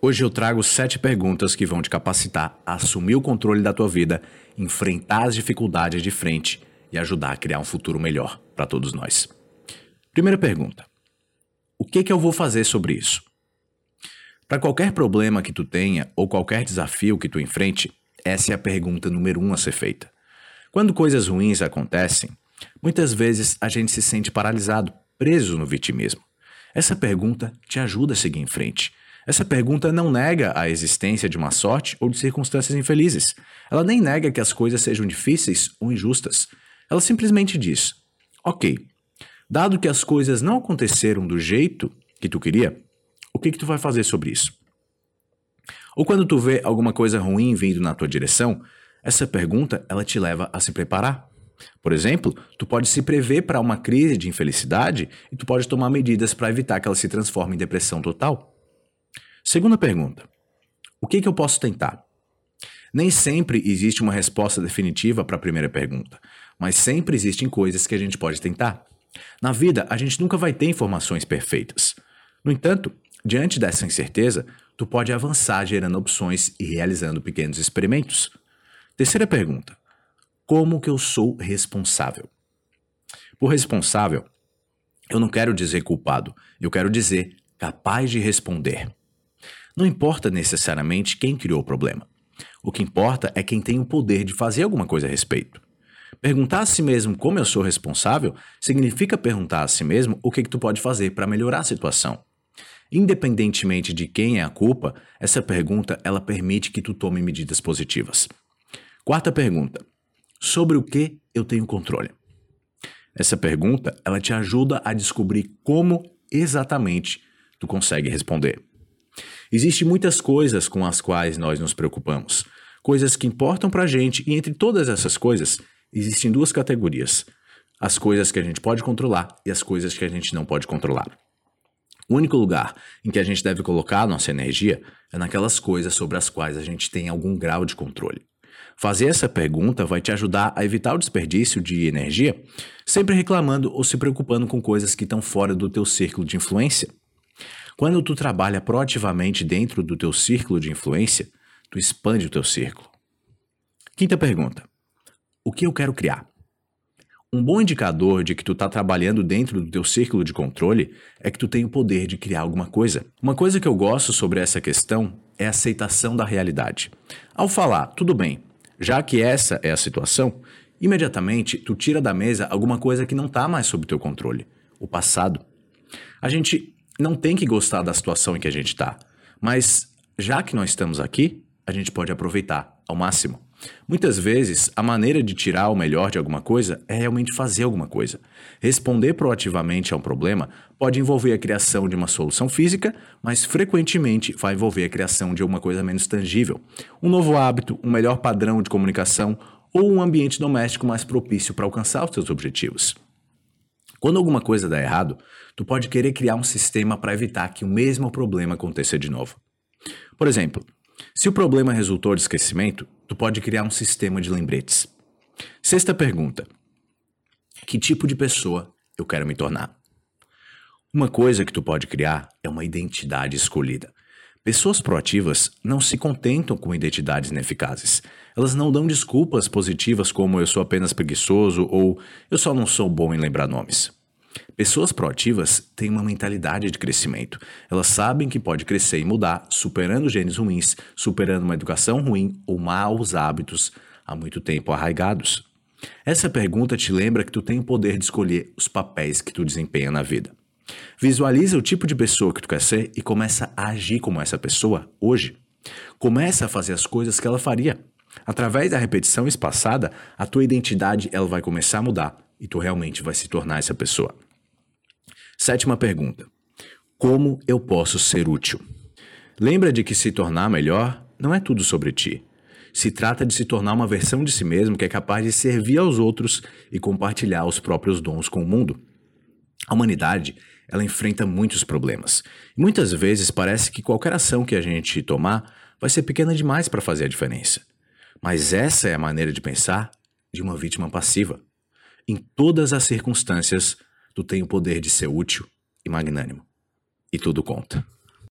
Hoje eu trago sete perguntas que vão te capacitar a assumir o controle da tua vida, enfrentar as dificuldades de frente e ajudar a criar um futuro melhor para todos nós. Primeira pergunta: O que, que eu vou fazer sobre isso? Para qualquer problema que tu tenha ou qualquer desafio que tu enfrente, essa é a pergunta número um a ser feita. Quando coisas ruins acontecem, muitas vezes a gente se sente paralisado, preso no vitimismo. Essa pergunta te ajuda a seguir em frente. Essa pergunta não nega a existência de uma sorte ou de circunstâncias infelizes. Ela nem nega que as coisas sejam difíceis ou injustas. Ela simplesmente diz: Ok, dado que as coisas não aconteceram do jeito que tu queria, o que, que tu vai fazer sobre isso? Ou quando tu vê alguma coisa ruim vindo na tua direção, essa pergunta ela te leva a se preparar. Por exemplo, tu pode se prever para uma crise de infelicidade e tu pode tomar medidas para evitar que ela se transforme em depressão total. Segunda pergunta: O que, que eu posso tentar? Nem sempre existe uma resposta definitiva para a primeira pergunta, mas sempre existem coisas que a gente pode tentar. Na vida, a gente nunca vai ter informações perfeitas. No entanto, diante dessa incerteza, tu pode avançar gerando opções e realizando pequenos experimentos. Terceira pergunta: Como que eu sou responsável? Por responsável, eu não quero dizer culpado, eu quero dizer capaz de responder. Não importa necessariamente quem criou o problema. O que importa é quem tem o poder de fazer alguma coisa a respeito. Perguntar a si mesmo como eu sou responsável significa perguntar a si mesmo o que, que tu pode fazer para melhorar a situação. Independentemente de quem é a culpa, essa pergunta ela permite que tu tome medidas positivas. Quarta pergunta: sobre o que eu tenho controle? Essa pergunta ela te ajuda a descobrir como exatamente tu consegue responder. Existem muitas coisas com as quais nós nos preocupamos, coisas que importam para a gente, e entre todas essas coisas, existem duas categorias: as coisas que a gente pode controlar e as coisas que a gente não pode controlar. O único lugar em que a gente deve colocar nossa energia é naquelas coisas sobre as quais a gente tem algum grau de controle. Fazer essa pergunta vai te ajudar a evitar o desperdício de energia, sempre reclamando ou se preocupando com coisas que estão fora do teu círculo de influência. Quando tu trabalha proativamente dentro do teu círculo de influência, tu expande o teu círculo. Quinta pergunta: O que eu quero criar? Um bom indicador de que tu está trabalhando dentro do teu círculo de controle é que tu tem o poder de criar alguma coisa. Uma coisa que eu gosto sobre essa questão é a aceitação da realidade. Ao falar, tudo bem, já que essa é a situação, imediatamente tu tira da mesa alguma coisa que não está mais sob teu controle, o passado. A gente não tem que gostar da situação em que a gente está, mas já que nós estamos aqui, a gente pode aproveitar ao máximo. Muitas vezes, a maneira de tirar o melhor de alguma coisa é realmente fazer alguma coisa. Responder proativamente a um problema pode envolver a criação de uma solução física, mas frequentemente vai envolver a criação de alguma coisa menos tangível. Um novo hábito, um melhor padrão de comunicação ou um ambiente doméstico mais propício para alcançar os seus objetivos. Quando alguma coisa dá errado, tu pode querer criar um sistema para evitar que o mesmo problema aconteça de novo. Por exemplo, se o problema resultou de esquecimento, tu pode criar um sistema de lembretes. Sexta pergunta: Que tipo de pessoa eu quero me tornar? Uma coisa que tu pode criar é uma identidade escolhida. Pessoas proativas não se contentam com identidades ineficazes. Elas não dão desculpas positivas como eu sou apenas preguiçoso ou eu só não sou bom em lembrar nomes. Pessoas proativas têm uma mentalidade de crescimento. Elas sabem que pode crescer e mudar, superando genes ruins, superando uma educação ruim ou maus hábitos há muito tempo arraigados. Essa pergunta te lembra que tu tem o poder de escolher os papéis que tu desempenha na vida. Visualiza o tipo de pessoa que tu quer ser e começa a agir como essa pessoa hoje. Começa a fazer as coisas que ela faria. Através da repetição espaçada, a tua identidade ela vai começar a mudar e tu realmente vai se tornar essa pessoa. Sétima pergunta: Como eu posso ser útil? Lembra de que se tornar melhor não é tudo sobre ti. Se trata de se tornar uma versão de si mesmo que é capaz de servir aos outros e compartilhar os próprios dons com o mundo. A humanidade, ela enfrenta muitos problemas. Muitas vezes parece que qualquer ação que a gente tomar vai ser pequena demais para fazer a diferença. Mas essa é a maneira de pensar de uma vítima passiva. Em todas as circunstâncias, tu tem o poder de ser útil e magnânimo. E tudo conta.